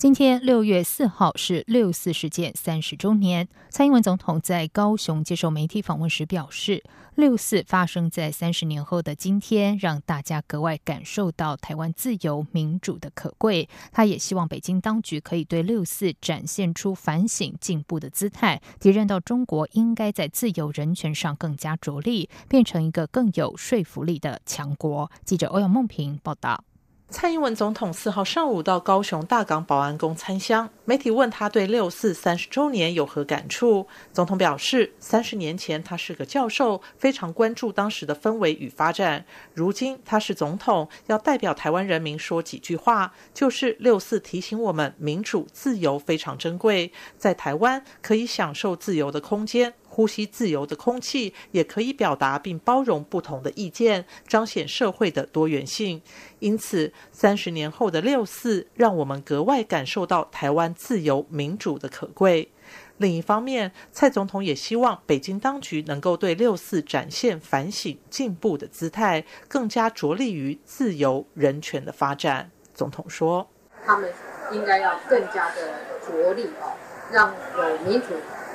今天六月四号是六四事件三十周年。蔡英文总统在高雄接受媒体访问时表示，六四发生在三十年后的今天，让大家格外感受到台湾自由民主的可贵。他也希望北京当局可以对六四展现出反省进步的姿态，提认到中国应该在自由人权上更加着力，变成一个更有说服力的强国。记者欧阳梦平报道。蔡英文总统四号上午到高雄大港保安宫参香，媒体问他对六四三十周年有何感触。总统表示，三十年前他是个教授，非常关注当时的氛围与发展。如今他是总统，要代表台湾人民说几句话，就是六四提醒我们，民主自由非常珍贵，在台湾可以享受自由的空间。呼吸自由的空气，也可以表达并包容不同的意见，彰显社会的多元性。因此，三十年后的六四，让我们格外感受到台湾自由民主的可贵。另一方面，蔡总统也希望北京当局能够对六四展现反省进步的姿态，更加着力于自由人权的发展。总统说：“他们应该要更加的着力哦，让有民主、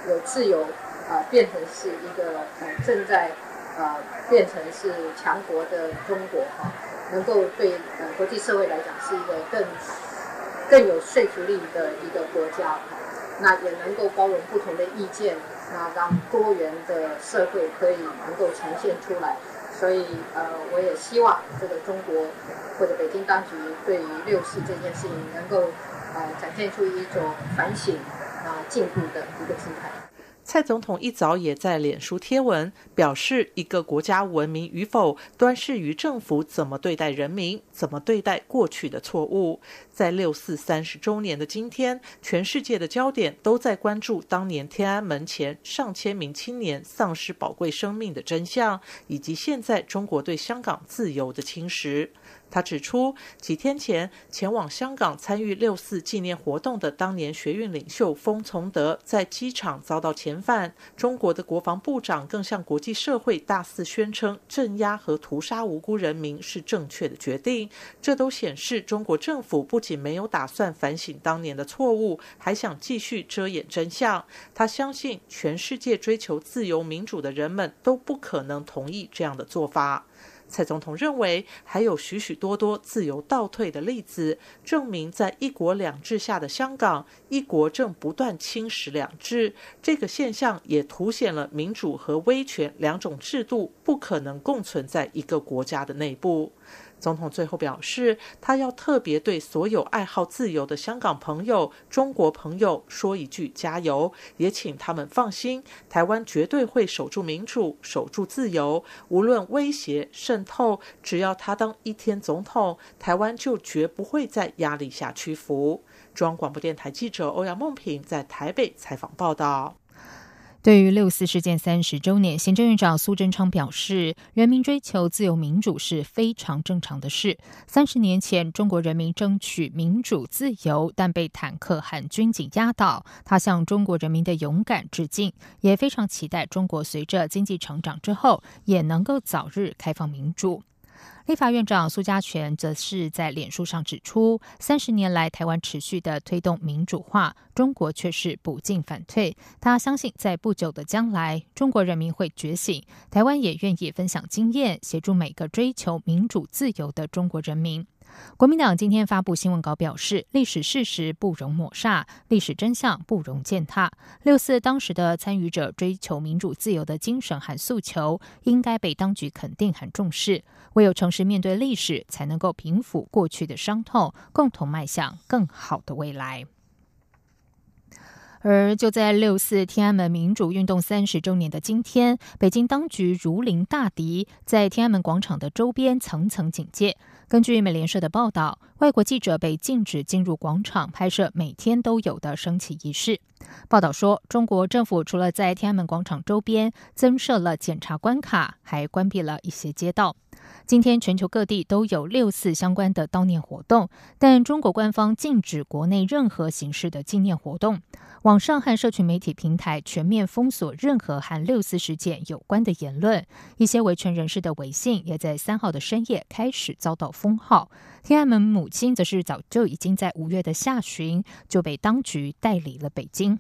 有自由。”呃，变成是一个呃正在呃变成是强国的中国哈，能够对呃国际社会来讲是一个更更有说服力的一个国家哈，那也能够包容不同的意见，那让多元的社会可以能够呈现出来。所以呃，我也希望这个中国或者北京当局对于六四这件事情能够呃展现出一种反省啊进步的一个姿态。蔡总统一早也在脸书贴文表示，一个国家文明与否，端视于政府怎么对待人民，怎么对待过去的错误。在六四三十周年的今天，全世界的焦点都在关注当年天安门前上千名青年丧失宝贵生命的真相，以及现在中国对香港自由的侵蚀。他指出，几天前前往香港参与六四纪念活动的当年学运领袖封从德在机场遭到遣返，中国的国防部长更向国际社会大肆宣称镇压和屠杀无辜人民是正确的决定。这都显示中国政府不仅没有打算反省当年的错误，还想继续遮掩真相。他相信，全世界追求自由民主的人们都不可能同意这样的做法。蔡总统认为，还有许许多多自由倒退的例子，证明在一国两制下的香港，一国正不断侵蚀两制。这个现象也凸显了民主和威权两种制度不可能共存在一个国家的内部。总统最后表示，他要特别对所有爱好自由的香港朋友、中国朋友说一句加油，也请他们放心，台湾绝对会守住民主、守住自由，无论威胁渗透，只要他当一天总统，台湾就绝不会在压力下屈服。中央广播电台记者欧阳梦平在台北采访报道。对于六四事件三十周年，行政院长苏贞昌表示，人民追求自由民主是非常正常的事。三十年前，中国人民争取民主自由，但被坦克和军警压倒。他向中国人民的勇敢致敬，也非常期待中国随着经济成长之后，也能够早日开放民主。立法院长苏家全则是在脸书上指出，三十年来台湾持续的推动民主化，中国却是不进反退。他相信，在不久的将来，中国人民会觉醒，台湾也愿意分享经验，协助每个追求民主自由的中国人民。国民党今天发布新闻稿表示，历史事实不容抹煞，历史真相不容践踏。六四当时的参与者追求民主自由的精神和诉求，应该被当局肯定和重视。唯有诚实面对历史，才能够平抚过去的伤痛，共同迈向更好的未来。而就在六四天安门民主运动三十周年的今天，北京当局如临大敌，在天安门广场的周边层层警戒。根据美联社的报道，外国记者被禁止进入广场拍摄每天都有的升旗仪式。报道说，中国政府除了在天安门广场周边增设了检查关卡，还关闭了一些街道。今天，全球各地都有六四相关的悼念活动，但中国官方禁止国内任何形式的纪念活动。网上和社群媒体平台全面封锁任何和六四事件有关的言论。一些维权人士的微信也在三号的深夜开始遭到封号。天安门母亲则是早就已经在五月的下旬就被当局带离了北京。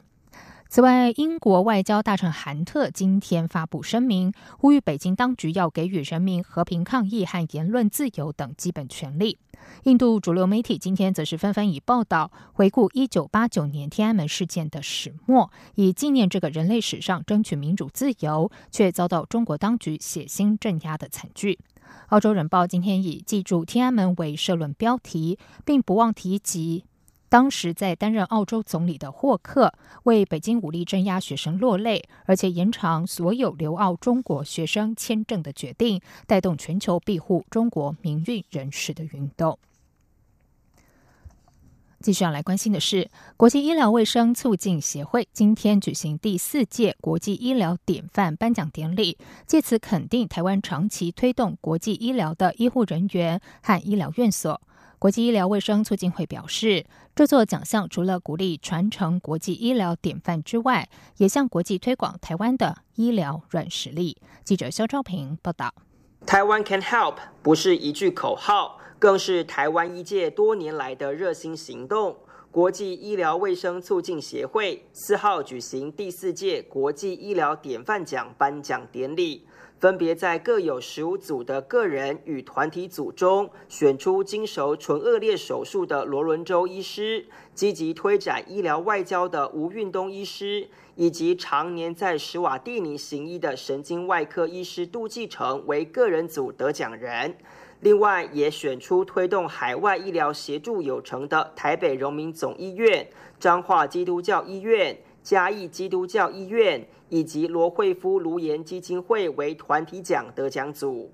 此外，英国外交大臣韩特今天发布声明，呼吁北京当局要给予人民和平抗议和言论自由等基本权利。印度主流媒体今天则是纷纷以报道回顾一九八九年天安门事件的始末，以纪念这个人类史上争取民主自由却遭到中国当局血腥镇压的惨剧。澳洲人报今天以“记住天安门”为社论标题，并不忘提及。当时在担任澳洲总理的霍克为北京武力镇压学生落泪，而且延长所有留澳中国学生签证的决定，带动全球庇护中国民运人士的运动。继续要来关心的是，国际医疗卫生促进协会今天举行第四届国际医疗典范颁奖典礼，借此肯定台湾长期推动国际医疗的医护人员和医疗院所。国际医疗卫生促进会表示，这座奖项除了鼓励传承国际医疗典范之外，也向国际推广台湾的医疗软实力。记者肖兆平报道：“台湾 can help” 不是一句口号，更是台湾医界多年来的热心行动。国际医疗卫生促进协会四号举行第四届国际医疗典范奖颁奖典礼。分别在各有十五组的个人与团体组中，选出经手唇腭裂手术的罗伦州医师，积极推展医疗外交的吴运东医师，以及常年在史瓦蒂尼行医的神经外科医师杜继成为个人组得奖人。另外，也选出推动海外医疗协助有成的台北荣民总医院、彰化基督教医院。嘉义基督教医院以及罗惠夫卢颜基金会为团体奖得奖组。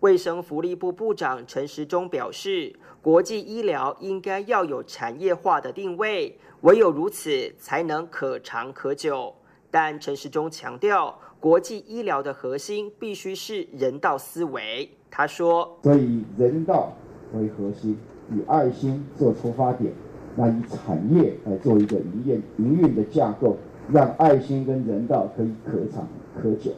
卫生福利部部长陈时中表示，国际医疗应该要有产业化的定位，唯有如此才能可长可久。但陈时中强调，国际医疗的核心必须是人道思维。他说：“所以人道为核心，以爱心做出发点。”那以产业来做一个营业营运的架构，让爱心跟人道可以可长可久。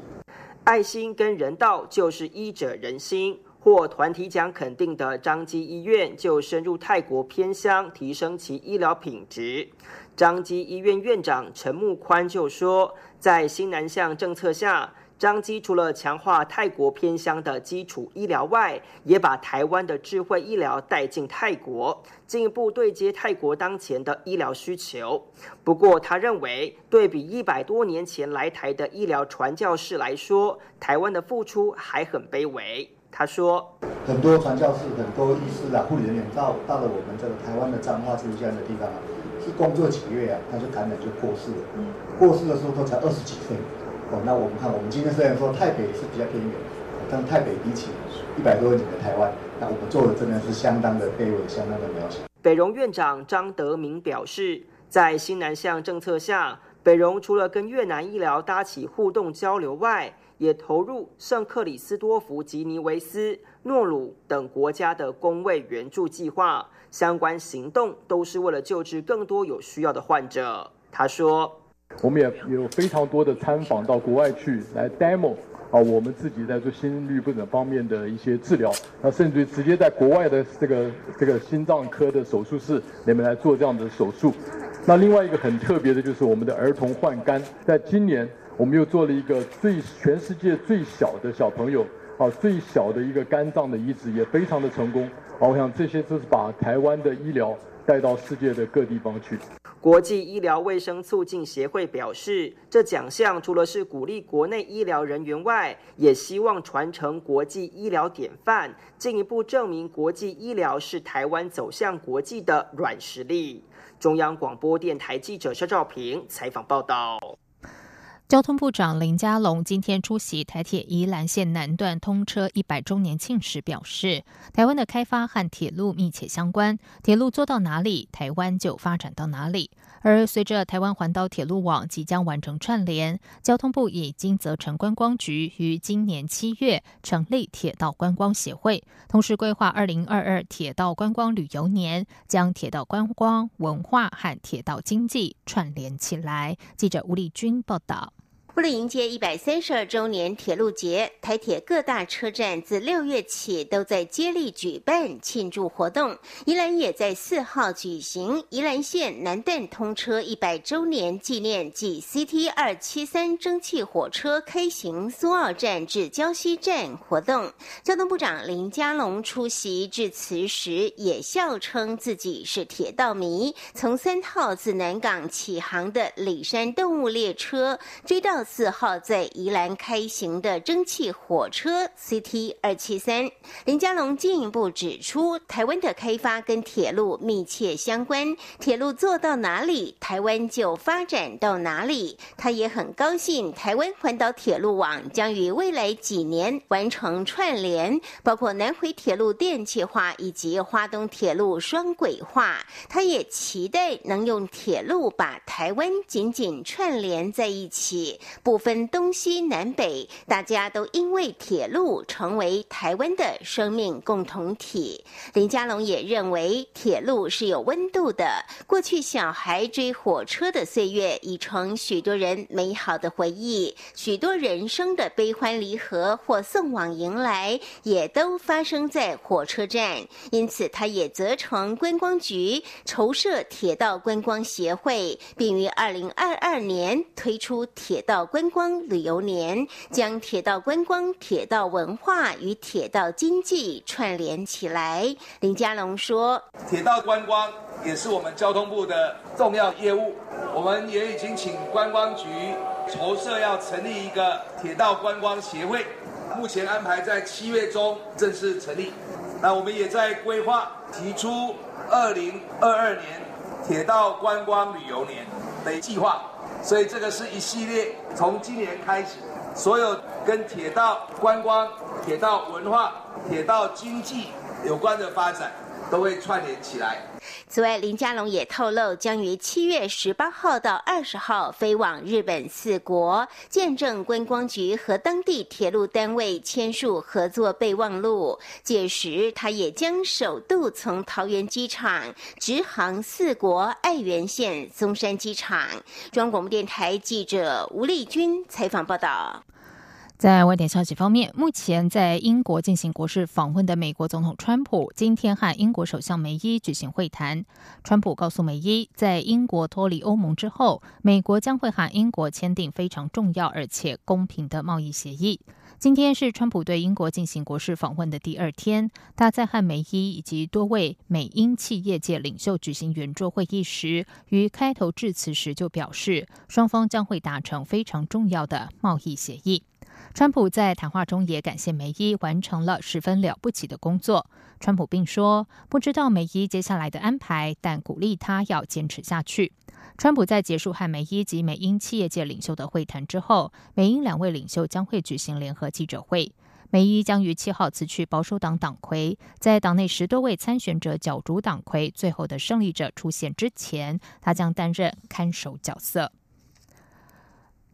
爱心跟人道就是医者仁心。获团体奖肯定的张基医院就深入泰国偏乡，提升其医疗品质。张基医院院长陈木宽就说，在新南向政策下。张基除了强化泰国偏乡的基础医疗外，也把台湾的智慧医疗带进泰国，进一步对接泰国当前的医疗需求。不过，他认为对比一百多年前来台的医疗传教士来说，台湾的付出还很卑微。他说：“很多传教士、很多医师啊、护理人员到到了我们这个台湾的彰化这样的地方啊，是工作几个月啊，他就感染就过世了。过世的时候都才二十几岁。”那我们看，我们今天虽然说台北是比较偏远，但台北比起一百多年的台湾，那我们做的真的是相当的卑微，相当的渺小。北荣院长张德明表示，在新南向政策下，北荣除了跟越南医疗搭起互动交流外，也投入圣克里斯多福吉尼维斯、诺鲁等国家的公卫援助计划，相关行动都是为了救治更多有需要的患者。他说。我们也有非常多的参访到国外去来 demo 啊，我们自己在做心律不整方面的一些治疗，那甚至于直接在国外的这个这个心脏科的手术室里面来做这样的手术。那另外一个很特别的就是我们的儿童换肝，在今年我们又做了一个最全世界最小的小朋友啊最小的一个肝脏的移植，也非常的成功。啊，我想这些都是把台湾的医疗带到世界的各地方去。国际医疗卫生促进协会表示，这奖项除了是鼓励国内医疗人员外，也希望传承国际医疗典范，进一步证明国际医疗是台湾走向国际的软实力。中央广播电台记者肖兆平采访报道。交通部长林佳龙今天出席台铁宜兰线南段通车一百周年庆时表示，台湾的开发和铁路密切相关，铁路做到哪里，台湾就发展到哪里。而随着台湾环岛铁路网即将完成串联，交通部已经责成观光局于今年七月成立铁道观光协会，同时规划二零二二铁道观光旅游年，将铁道观光文化和铁道经济串联起来。记者吴丽君报道。为了迎接一百三十二周年铁路节，台铁各大车站自六月起都在接力举办庆祝活动。宜兰也在四号举行宜兰线南段通车一百周年纪念暨 CT 二七三蒸汽火车开行苏澳站至礁溪站活动。交通部长林佳龙出席致辞时，也笑称自己是铁道迷，从三号自南港启航的里山动物列车追到。四号在宜兰开行的蒸汽火车 CT 二七三，林佳龙进一步指出，台湾的开发跟铁路密切相关，铁路做到哪里，台湾就发展到哪里。他也很高兴，台湾环岛铁路网将于未来几年完成串联，包括南回铁路电气化以及花东铁路双轨化。他也期待能用铁路把台湾紧紧串联在一起。不分东西南北，大家都因为铁路成为台湾的生命共同体。林佳龙也认为，铁路是有温度的。过去小孩追火车的岁月，已成许多人美好的回忆。许多人生的悲欢离合或送往迎来，也都发生在火车站。因此，他也责成观光局筹设铁道观光协会，并于二零二二年推出铁道。观光旅游年将铁道观光、铁道文化与铁道经济串联起来。林佳龙说：“铁道观光也是我们交通部的重要业务，我们也已经请观光局筹设要成立一个铁道观光协会，目前安排在七月中正式成立。那我们也在规划提出二零二二年铁道观光旅游年的计划。”所以这个是一系列，从今年开始，所有跟铁道观光、铁道文化、铁道经济有关的发展，都会串联起来。此外，林佳龙也透露，将于七月十八号到二十号飞往日本四国，见证观光局和当地铁路单位签署合作备忘录。届时，他也将首度从桃园机场直航四国爱媛县松山机场。中央广播电台记者吴丽君采访报道。在外电消息方面，目前在英国进行国事访问的美国总统川普，今天和英国首相梅伊举行会谈。川普告诉梅伊，在英国脱离欧盟之后，美国将会和英国签订非常重要而且公平的贸易协议。今天是川普对英国进行国事访问的第二天，他在和梅伊以及多位美英企业界领袖举行圆桌会议时，于开头致辞时就表示，双方将会达成非常重要的贸易协议。川普在谈话中也感谢梅伊完成了十分了不起的工作。川普并说：“不知道梅伊接下来的安排，但鼓励他要坚持下去。”川普在结束和梅伊及美英企业界领袖的会谈之后，美英两位领袖将会举行联合记者会。梅伊将于七号辞去保守党党魁，在党内十多位参选者角逐党魁最后的胜利者出现之前，他将担任看守角色。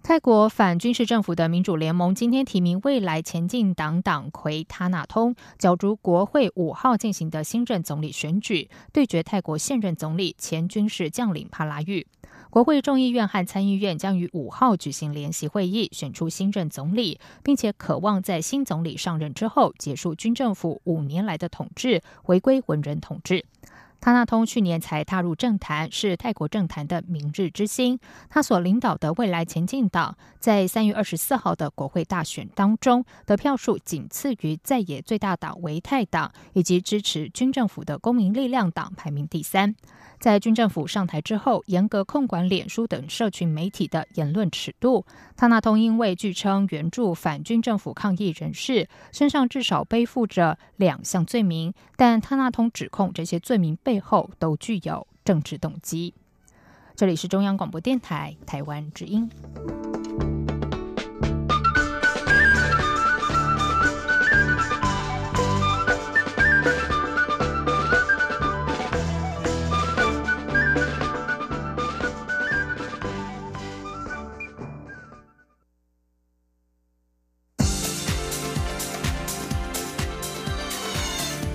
泰国反军事政府的民主联盟今天提名未来前进党党魁塔纳通角逐国会五号进行的新任总理选举，对决泰国现任总理前军事将领帕拉育。国会众议院和参议院将于五号举行联席会议，选出新任总理，并且渴望在新总理上任之后结束军政府五年来的统治，回归文人统治。他纳通去年才踏入政坛，是泰国政坛的明日之星。他所领导的未来前进党，在三月二十四号的国会大选当中，得票数仅次于在野最大党维泰党以及支持军政府的公民力量党，排名第三。在军政府上台之后，严格控管脸书等社群媒体的言论尺度。他纳通因为据称援助反军政府抗议人士，身上至少背负着两项罪名，但他纳通指控这些罪名背后都具有政治动机。这里是中央广播电台台湾之音。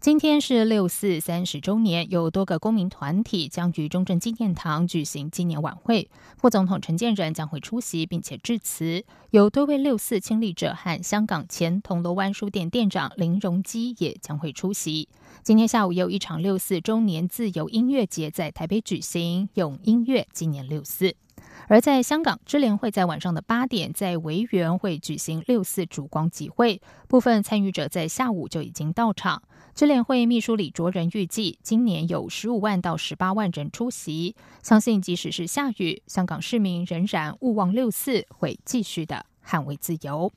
今天是六四三十周年，有多个公民团体将于中正纪念堂举行纪念晚会。副总统陈建仁将会出席，并且致辞。有多位六四亲历者和香港前铜锣湾书店店长林荣基也将会出席。今天下午有一场六四周年自由音乐节在台北举行，用音乐纪念六四。而在香港，支联会在晚上的八点在维园会举行六四烛光集会，部分参与者在下午就已经到场。支联会秘书李卓人预计，今年有十五万到十八万人出席，相信即使是下雨，香港市民仍然勿忘六四，会继续的捍卫自由。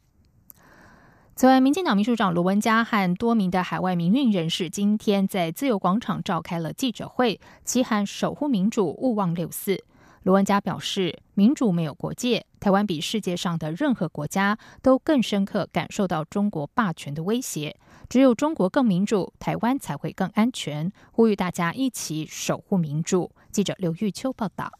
此外，民进党秘书长罗文嘉和多名的海外民运人士今天在自由广场召开了记者会，期喊守护民主，勿忘六四。卢文嘉表示，民主没有国界，台湾比世界上的任何国家都更深刻感受到中国霸权的威胁。只有中国更民主，台湾才会更安全。呼吁大家一起守护民主。记者刘玉秋报道。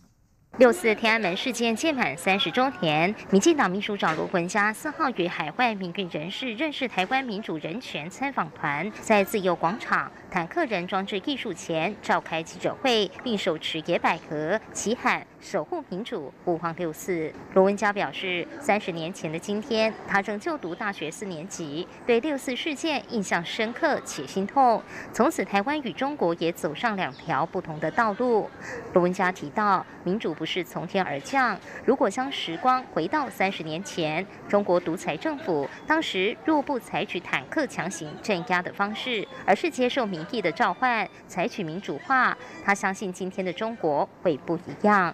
六四天安门事件届满三十周年，民进党秘书长罗文嘉四号与海外民运人士认识台湾民主人权参访团，在自由广场坦克人装置艺术前召开记者会，并手持野百合，齐喊。守护民主，勿忘六四。罗文嘉表示，三十年前的今天，他正就读大学四年级，对六四事件印象深刻且心痛。从此，台湾与中国也走上两条不同的道路。罗文嘉提到，民主不是从天而降。如果将时光回到三十年前，中国独裁政府当时若不采取坦克强行镇压的方式，而是接受民意的召唤，采取民主化，他相信今天的中国会不一样。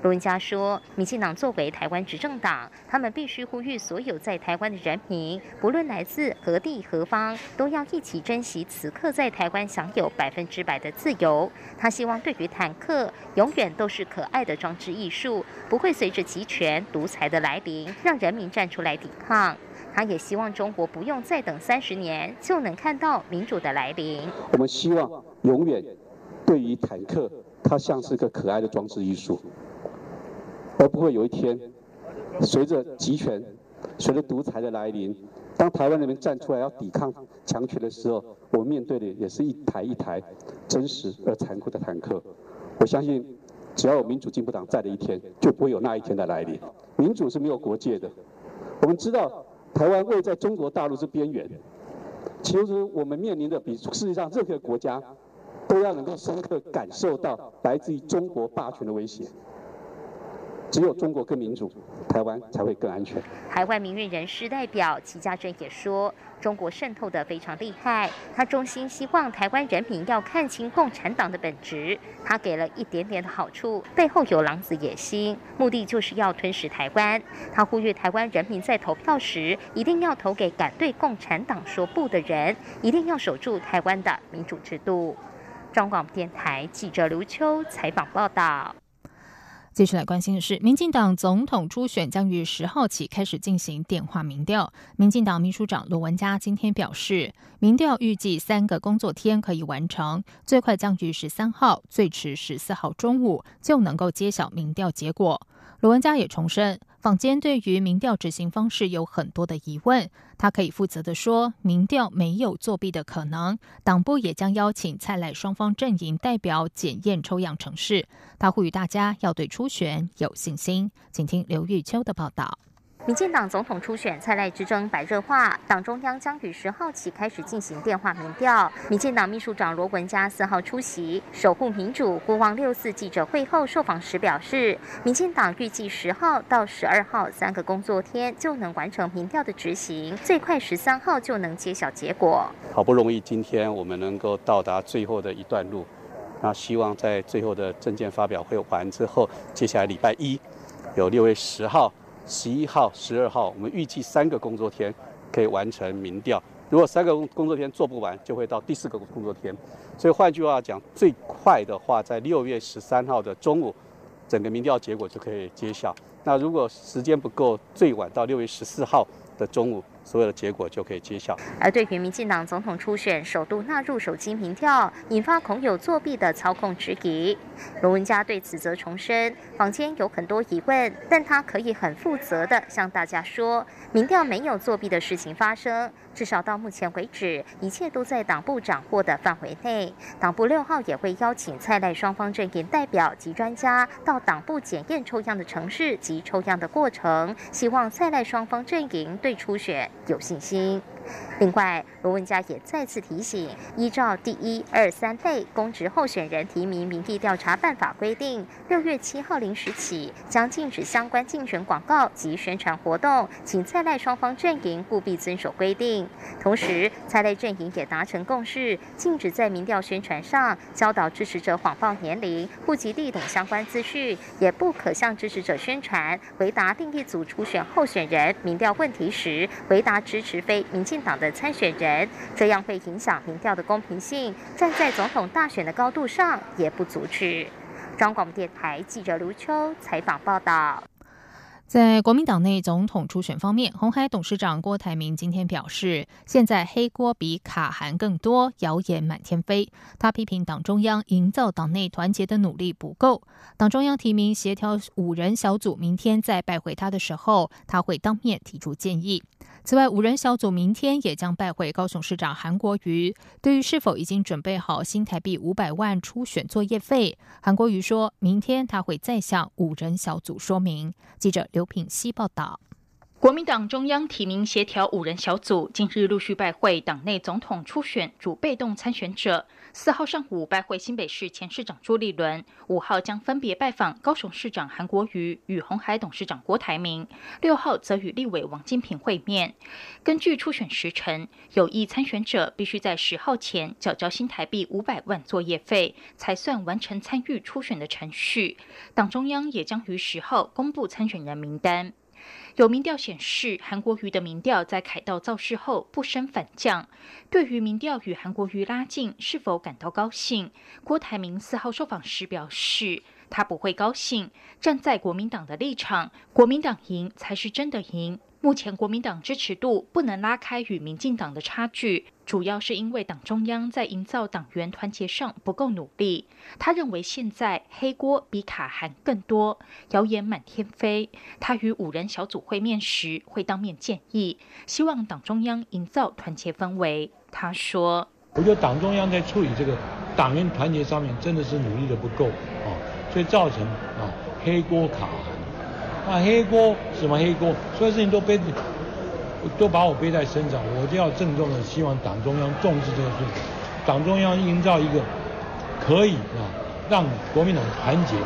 罗文嘉说：“民进党作为台湾执政党，他们必须呼吁所有在台湾的人民，不论来自何地何方，都要一起珍惜此刻在台湾享有百分之百的自由。他希望对于坦克，永远都是可爱的装置艺术，不会随着集权独裁的来临，让人民站出来抵抗。他也希望中国不用再等三十年，就能看到民主的来临。我们希望永远对于坦克，它像是个可爱的装置艺术。”而不会有一天，随着集权、随着独裁的来临，当台湾人民站出来要抵抗强权的时候，我们面对的也是一台一台真实而残酷的坦克。我相信，只要有民主进步党在的一天，就不会有那一天的来临。民主是没有国界的。我们知道，台湾位在中国大陆之边缘，其实我们面临的比世界上任何国家都要能够深刻感受到来自于中国霸权的威胁。只有中国更民主，台湾才会更安全。海外民运人士代表齐家珍也说，中国渗透的非常厉害。他衷心希望台湾人民要看清共产党的本质。他给了一点点的好处，背后有狼子野心，目的就是要吞噬台湾。他呼吁台湾人民在投票时，一定要投给敢对共产党说不的人，一定要守住台湾的民主制度。中广电台记者刘秋采访报道。继续来关心的是，民进党总统初选将于十号起开始进行电话民调。民进党秘书长罗文嘉今天表示，民调预计三个工作天可以完成，最快将于十三号，最迟十四号中午就能够揭晓民调结果。罗文嘉也重申。坊间对于民调执行方式有很多的疑问，他可以负责的说，民调没有作弊的可能。党部也将邀请蔡赖双方阵营代表检验抽样程式。他呼吁大家要对初选有信心。请听刘玉秋的报道。民进党总统初选蔡赖之争白热化，党中央将于十号起开始进行电话民调。民进党秘书长罗文嘉四号出席守护民主国王六四记者会后受访时表示，民进党预计十号到十二号三个工作天就能完成民调的执行，最快十三号就能揭晓结果。好不容易今天我们能够到达最后的一段路，那希望在最后的证件发表会完之后，接下来礼拜一有六月十号。十一号、十二号，我们预计三个工作天可以完成民调。如果三个工作天做不完，就会到第四个工作天。所以换句话讲，最快的话，在六月十三号的中午，整个民调结果就可以揭晓。那如果时间不够，最晚到六月十四号的中午，所有的结果就可以揭晓。而对于民进党总统初选首度纳入手机民调，引发恐有作弊的操控质疑，罗文嘉对此则重申，坊间有很多疑问，但他可以很负责的向大家说，民调没有作弊的事情发生。至少到目前为止，一切都在党部掌握的范围内。党部六号也会邀请蔡赖双方阵营代表及专家到党部检验抽样的城市及抽样的过程，希望蔡赖双方阵营对初选有信心。另外，罗文佳也再次提醒，依照第一、二、三类公职候选人提名民意调查办法规定，六月七号零时起将禁止相关竞选广告及宣传活动，请在赖双方阵营务必遵守规定。同时，蔡赖阵营也达成共识，禁止在民调宣传上教导支持者谎报年龄、户籍地等相关资讯，也不可向支持者宣传回答定义组初选候选人民调问题时，回答支持非民进。党的参选人，这样会影响民调的公平性。站在总统大选的高度上，也不阻止。中央广播电台记者卢秋采访报道。在国民党内总统初选方面，红海董事长郭台铭今天表示，现在黑锅比卡韩更多，谣言满天飞。他批评党中央营造党内团结的努力不够。党中央提名协调五人小组，明天在拜会他的时候，他会当面提出建议。此外，五人小组明天也将拜会高雄市长韩国瑜。对于是否已经准备好新台币五百万初选作业费，韩国瑜说明天他会再向五人小组说明。记者刘品希报道。国民党中央提名协调五人小组近日陆续拜会党内总统初选主被动参选者。四号上午拜会新北市前市长朱立伦，五号将分别拜访高雄市长韩国瑜与红海董事长郭台铭，六号则与立委王金平会面。根据初选时程，有意参选者必须在十号前缴交新台币五百万作业费，才算完成参与初选的程序。党中央也将于十号公布参选人名单。有民调显示，韩国瑜的民调在凯道造势后不升反降。对于民调与韩国瑜拉近，是否感到高兴？郭台铭四号受访时表示，他不会高兴。站在国民党的立场，国民党赢才是真的赢。目前国民党支持度不能拉开与民进党的差距，主要是因为党中央在营造党员团结上不够努力。他认为现在黑锅比卡韩更多，谣言满天飞。他与五人小组会面时会当面建议，希望党中央营造团结氛围。他说：“我觉得党中央在处理这个党员团结上面真的是努力的不够啊，所以造成啊黑锅卡。”啊，黑锅什么黑锅？所有事情都背，都把我背在身上，我就要郑重的希望党中央重视这个事情，党中央营造一个可以啊让国民党团结。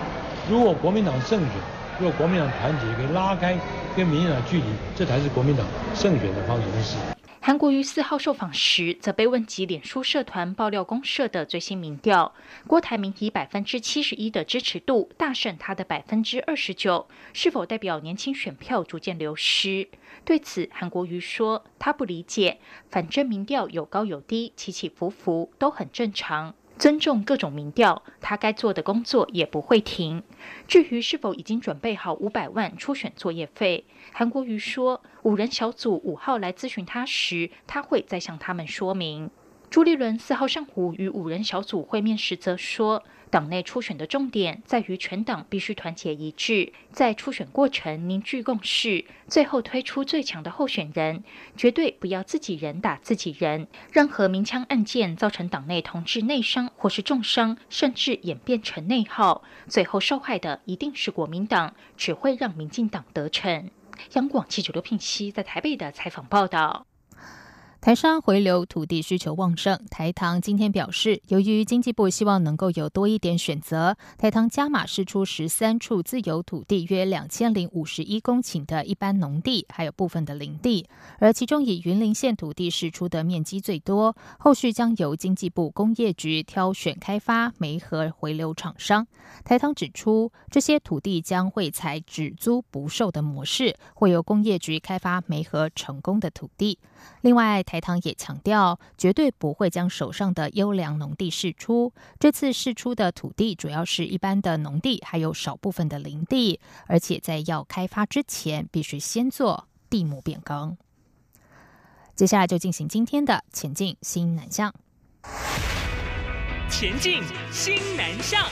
如果国民党胜选，如果国民党团结，可以拉开跟民进党的距离，这才是国民党胜选的方式。韩国瑜四号受访时，则被问及脸书社团爆料公社的最新民调，郭台铭以百分之七十一的支持度大胜他的百分之二十九，是否代表年轻选票逐渐流失？对此，韩国瑜说他不理解，反正民调有高有低，起起伏伏都很正常。尊重各种民调，他该做的工作也不会停。至于是否已经准备好五百万初选作业费，韩国瑜说，五人小组五号来咨询他时，他会再向他们说明。朱立伦四号上午与五人小组会面时则说。党内初选的重点在于全党必须团结一致，在初选过程凝聚共识，最后推出最强的候选人。绝对不要自己人打自己人。任何鸣枪案件造成党内同志内伤或是重伤，甚至演变成内耗，最后受害的一定是国民党，只会让民进党得逞。央广记者刘聘熙在台北的采访报道。台商回流土地需求旺盛，台糖今天表示，由于经济部希望能够有多一点选择，台糖加码释出十三处自有土地，约两千零五十一公顷的一般农地，还有部分的林地，而其中以云林县土地释出的面积最多。后续将由经济部工业局挑选开发煤和回流厂商。台糖指出，这些土地将会采只租不售的模式，会由工业局开发煤和成功的土地。另外，台糖也强调，绝对不会将手上的优良农地释出。这次释出的土地主要是一般的农地，还有少部分的林地，而且在要开发之前，必须先做地目变更。接下来就进行今天的前进新南向。前进新南向。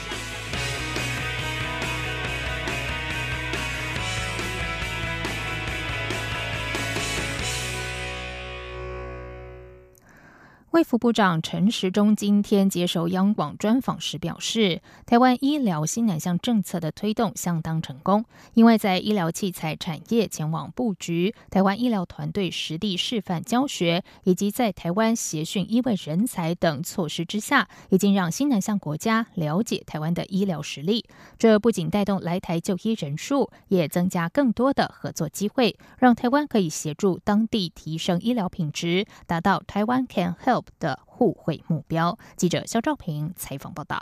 卫福部长陈时中今天接受央广专访时表示，台湾医疗新南向政策的推动相当成功，因为在医疗器材产业前往布局、台湾医疗团队实地示范教学，以及在台湾协训医卫人才等措施之下，已经让新南向国家了解台湾的医疗实力。这不仅带动来台就医人数，也增加更多的合作机会，让台湾可以协助当地提升医疗品质，达到台湾 Can Help。的互惠目标。记者肖兆平采访报道。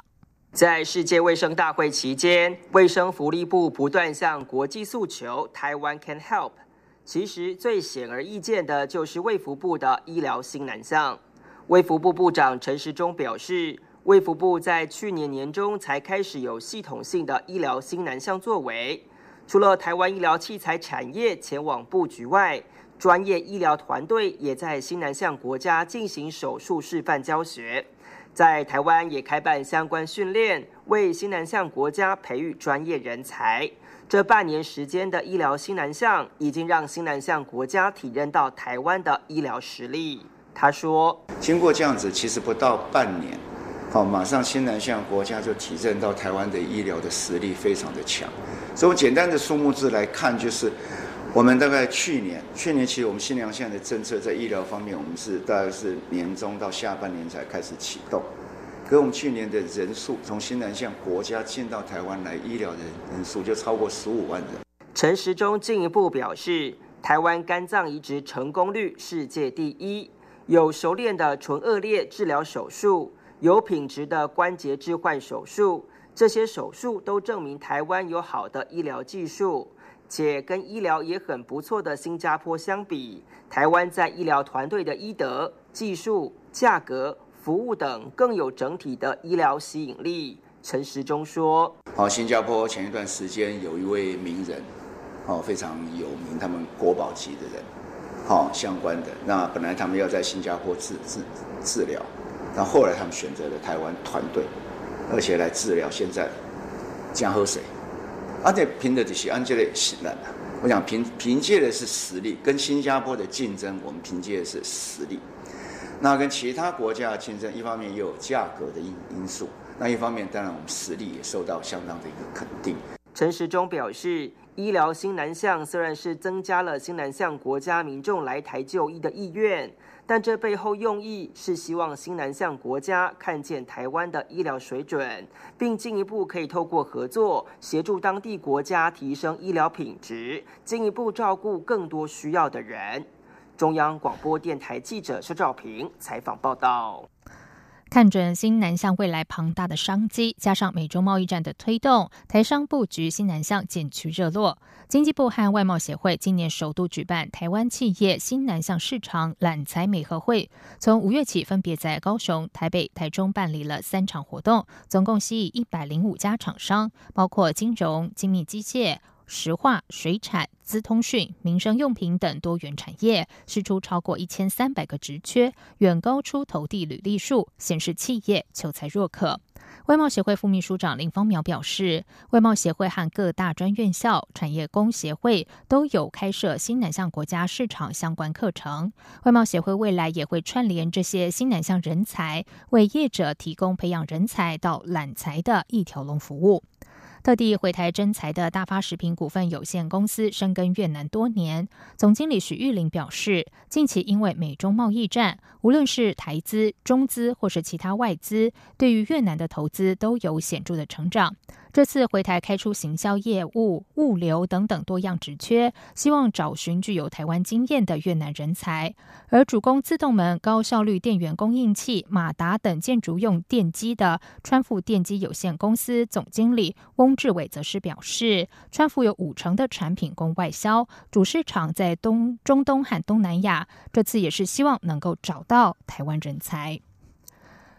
在世界卫生大会期间，卫生福利部不断向国际诉求台湾 can help。其实最显而易见的就是卫福部的医疗新南向。卫福部部长陈时中表示，卫福部在去年年中才开始有系统性的医疗新南向作为，除了台湾医疗器材产业前往布局外，专业医疗团队也在新南向国家进行手术示范教学，在台湾也开办相关训练，为新南向国家培育专业人才。这半年时间的医疗新南向，已经让新南向国家体认到台湾的医疗实力。他说：“经过这样子，其实不到半年，好，马上新南向国家就体认到台湾的医疗的实力非常的强。从简单的数目字来看，就是。”我们大概去年，去年其实我们新良县的政策在医疗方面，我们是大概是年中到下半年才开始启动。可我们去年的人数，从新南向国家进到台湾来医疗的人数就超过十五万人。陈时中进一步表示，台湾肝脏移植成功率世界第一，有熟练的纯恶劣治疗手术，有品质的关节置换手术，这些手术都证明台湾有好的医疗技术。且跟医疗也很不错的新加坡相比，台湾在医疗团队的医德、技术、价格、服务等更有整体的医疗吸引力。陈时中说：“好，新加坡前一段时间有一位名人，哦，非常有名，他们国宝级的人，好相关的。那本来他们要在新加坡治治治疗，但后来他们选择了台湾团队，而且来治疗现在江河水。”而且凭的就是安这类信任啊！我想凭凭借的是实力，跟新加坡的竞争，我们凭借的是实力。那跟其他国家的竞争，一方面又有价格的因因素，那一方面当然我们实力也受到相当的一个肯定。陈时中表示，医疗新南向虽然是增加了新南向国家民众来台就医的意愿。但这背后用意是希望新南向国家看见台湾的医疗水准，并进一步可以透过合作协助当地国家提升医疗品质，进一步照顾更多需要的人。中央广播电台记者肖兆平采访报道。看准新南向未来庞大的商机，加上美洲贸易战的推动，台商布局新南向渐趋热络。经济部和外贸协会今年首度举办台湾企业新南向市场揽才美合会，从五月起分别在高雄、台北、台中办理了三场活动，总共吸引一百零五家厂商，包括金融、精密机械。石化、水产、资通讯、民生用品等多元产业，释出超过一千三百个职缺，远高出投递履历数，显示企业求才若渴。外贸协会副秘书长林方苗表示，外贸协会和各大专院校、产业工协会都有开设新南向国家市场相关课程。外贸协会未来也会串联这些新南向人才，为业者提供培养人才到揽才的一条龙服务。特地回台征才的大发食品股份有限公司深耕越南多年，总经理许玉玲表示，近期因为美中贸易战，无论是台资、中资或是其他外资，对于越南的投资都有显著的成长。这次回台开出行销业务、物流等等多样职缺，希望找寻具有台湾经验的越南人才。而主攻自动门、高效率电源供应器、马达等建筑用电机的川富电机有限公司总经理翁志伟则是表示，川富有五成的产品供外销，主市场在东、中东和东南亚。这次也是希望能够找到台湾人才。